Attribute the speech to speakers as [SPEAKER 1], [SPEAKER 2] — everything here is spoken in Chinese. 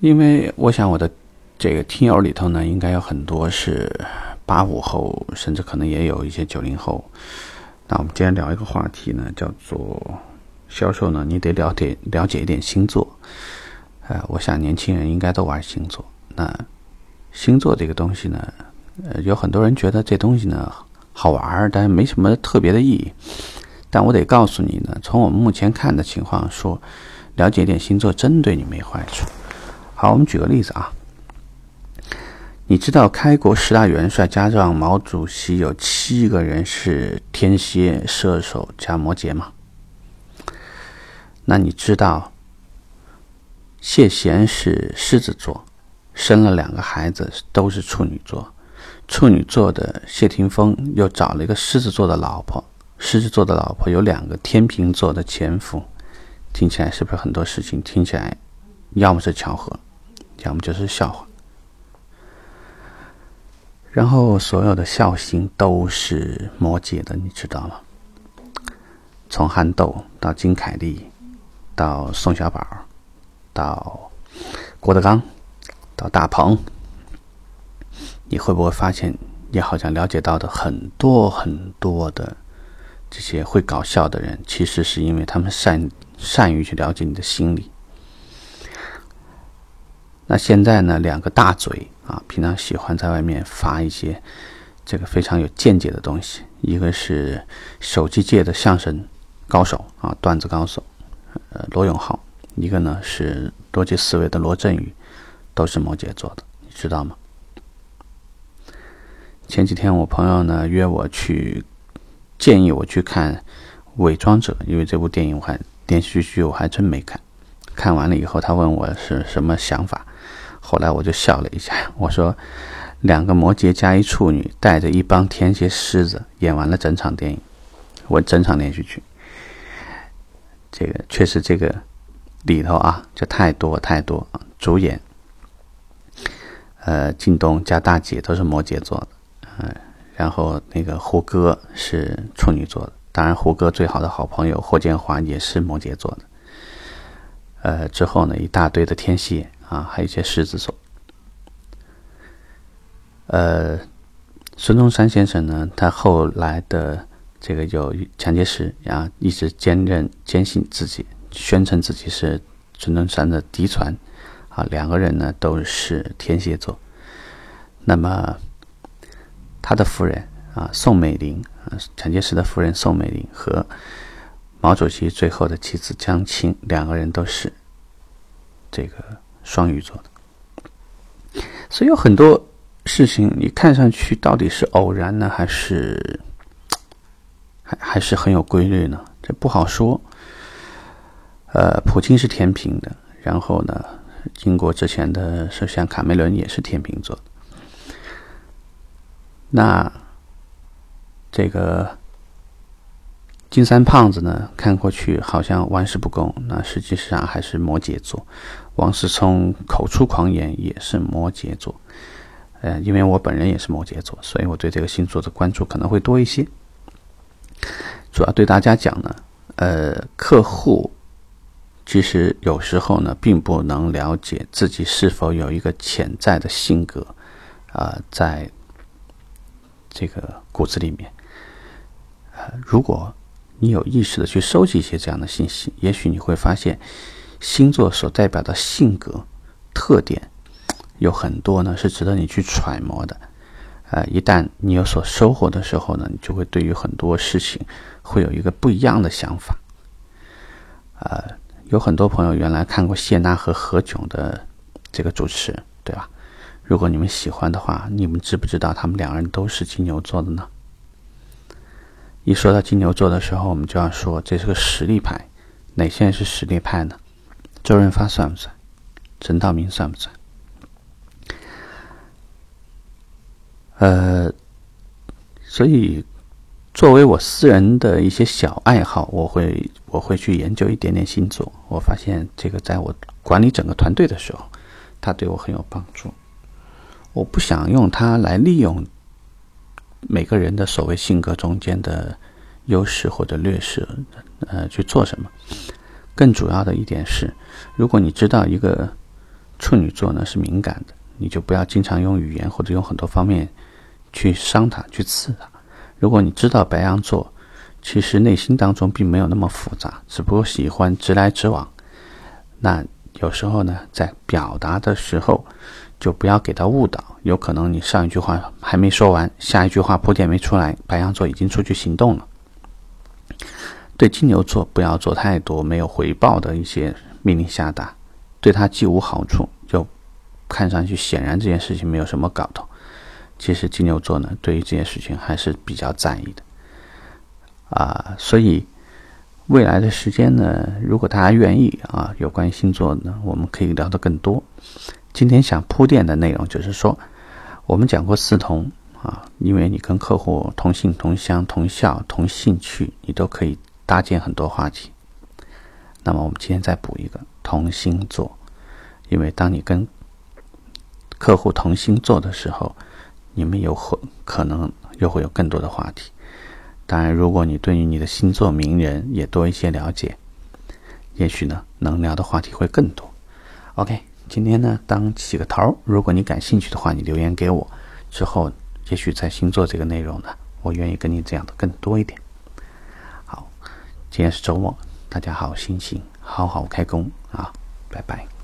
[SPEAKER 1] 因为我想我的这个听友里头呢，应该有很多是八五后，甚至可能也有一些九零后。那我们今天聊一个话题呢，叫做销售呢，你得了解了解一点星座。呃，我想年轻人应该都玩星座。那星座这个东西呢，呃，有很多人觉得这东西呢好玩，但是没什么特别的意义。但我得告诉你呢，从我们目前看的情况说，了解一点星座真对你没坏处。好，我们举个例子啊，你知道开国十大元帅加上毛主席有七个人是天蝎、射手加摩羯吗？那你知道谢贤是狮子座，生了两个孩子都是处女座，处女座的谢霆锋又找了一个狮子座的老婆。狮子座的老婆有两个天秤座的前夫，听起来是不是很多事情听起来，要么是巧合，要么就是笑话。然后所有的笑星都是摩羯的，你知道吗？从憨豆到金凯利，到宋小宝，到郭德纲，到大鹏，你会不会发现，你好像了解到的很多很多的。这些会搞笑的人，其实是因为他们善善于去了解你的心理。那现在呢，两个大嘴啊，平常喜欢在外面发一些这个非常有见解的东西。一个是手机界的相声高手啊，段子高手，呃，罗永浩；一个呢是逻辑思维的罗振宇，都是摩羯座的，你知道吗？前几天我朋友呢约我去。建议我去看《伪装者》，因为这部电影我还电视剧我还真没看。看完了以后，他问我是什么想法，后来我就笑了一下，我说：“两个摩羯加一处女，带着一帮天蝎狮子，演完了整场电影，我整场连续剧。这个确实，这个里头啊，就太多太多主演，呃，靳东加大姐都是摩羯座的，嗯。”然后那个胡歌是处女座的，当然胡歌最好的好朋友霍建华也是摩羯座的。呃，之后呢一大堆的天蝎啊，还有一些狮子座。呃，孙中山先生呢，他后来的这个有蒋介石啊，一直坚韧坚信自己，宣称自己是孙中山的嫡传啊，两个人呢都是天蝎座。那么。他的夫人啊，宋美龄啊，蒋介石的夫人宋美龄和毛主席最后的妻子江青，两个人都是这个双鱼座的。所以有很多事情，你看上去到底是偶然呢，还是还还是很有规律呢？这不好说。呃，普京是天平的，然后呢，英国之前的首相卡梅伦也是天平座。那这个金三胖子呢，看过去好像玩世不恭，那实际上还是摩羯座。王思聪口出狂言也是摩羯座。呃，因为我本人也是摩羯座，所以我对这个星座的关注可能会多一些。主要对大家讲呢，呃，客户其实有时候呢，并不能了解自己是否有一个潜在的性格啊，在。这个骨子里面，呃，如果你有意识的去收集一些这样的信息，也许你会发现，星座所代表的性格特点有很多呢，是值得你去揣摩的。呃，一旦你有所收获的时候呢，你就会对于很多事情会有一个不一样的想法。呃，有很多朋友原来看过谢娜和何炅的这个主持，对吧？如果你们喜欢的话，你们知不知道他们两个人都是金牛座的呢？一说到金牛座的时候，我们就要说这是个实力派。哪些人是实力派呢？周润发算不算？陈道明算不算？呃，所以作为我私人的一些小爱好，我会我会去研究一点点星座。我发现这个在我管理整个团队的时候，它对我很有帮助。我不想用它来利用每个人的所谓性格中间的优势或者劣势，呃，去做什么。更主要的一点是，如果你知道一个处女座呢是敏感的，你就不要经常用语言或者用很多方面去伤他、去刺他。如果你知道白羊座其实内心当中并没有那么复杂，只不过喜欢直来直往，那有时候呢，在表达的时候就不要给他误导，有可能你上一句话还没说完，下一句话铺垫没出来，白羊座已经出去行动了。对金牛座不要做太多没有回报的一些命令下达，对他既无好处，又看上去显然这件事情没有什么搞头。其实金牛座呢，对于这件事情还是比较在意的啊。所以未来的时间呢，如果大家愿意啊，有关于星座呢，我们可以聊得更多。今天想铺垫的内容就是说，我们讲过四同啊，因为你跟客户同姓同乡同校同兴趣，你都可以。搭建很多话题，那么我们今天再补一个同星座，因为当你跟客户同星座的时候，你们有可可能又会有更多的话题。当然，如果你对于你的星座名人也多一些了解，也许呢能聊的话题会更多。OK，今天呢当起个头，如果你感兴趣的话，你留言给我，之后也许在星座这个内容呢，我愿意跟你讲的更多一点。好今天是周末，大家好心情，好好开工啊！拜拜。